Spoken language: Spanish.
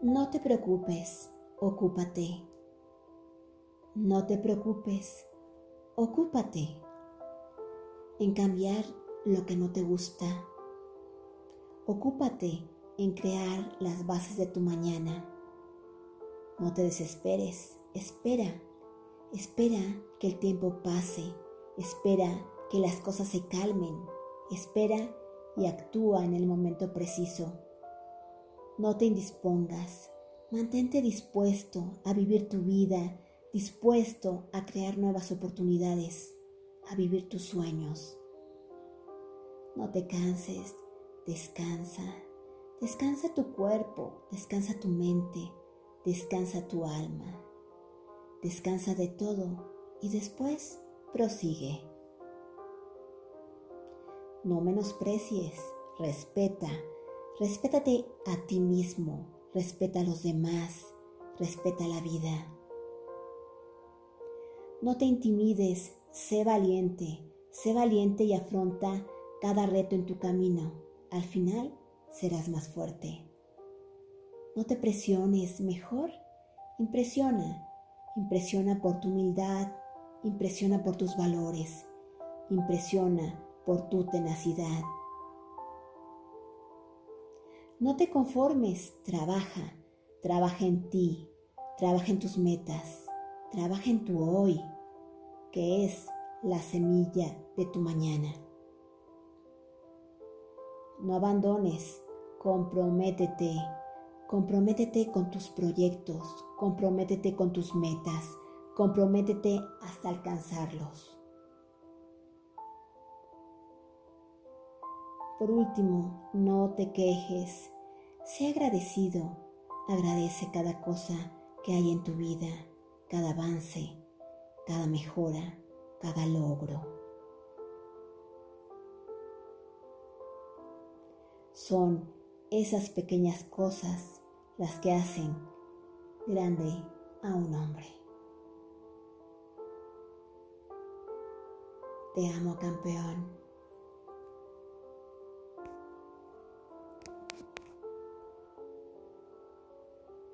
No te preocupes, ocúpate. No te preocupes, ocúpate en cambiar lo que no te gusta. Ocúpate en crear las bases de tu mañana. No te desesperes, espera, espera que el tiempo pase, espera que las cosas se calmen, espera y actúa en el momento preciso. No te indispongas, mantente dispuesto a vivir tu vida, dispuesto a crear nuevas oportunidades, a vivir tus sueños. No te canses, descansa, descansa tu cuerpo, descansa tu mente, descansa tu alma, descansa de todo y después prosigue. No menosprecies, respeta, respétate a ti mismo, respeta a los demás, respeta la vida. No te intimides, sé valiente, sé valiente y afronta cada reto en tu camino. Al final serás más fuerte. No te presiones, mejor impresiona. Impresiona por tu humildad, impresiona por tus valores, impresiona por tu tenacidad. No te conformes, trabaja, trabaja en ti, trabaja en tus metas, trabaja en tu hoy, que es la semilla de tu mañana. No abandones, comprométete, comprométete con tus proyectos, comprométete con tus metas, comprométete hasta alcanzarlos. Por último, no te quejes, sé agradecido, agradece cada cosa que hay en tu vida, cada avance, cada mejora, cada logro. Son esas pequeñas cosas las que hacen grande a un hombre. Te amo, campeón.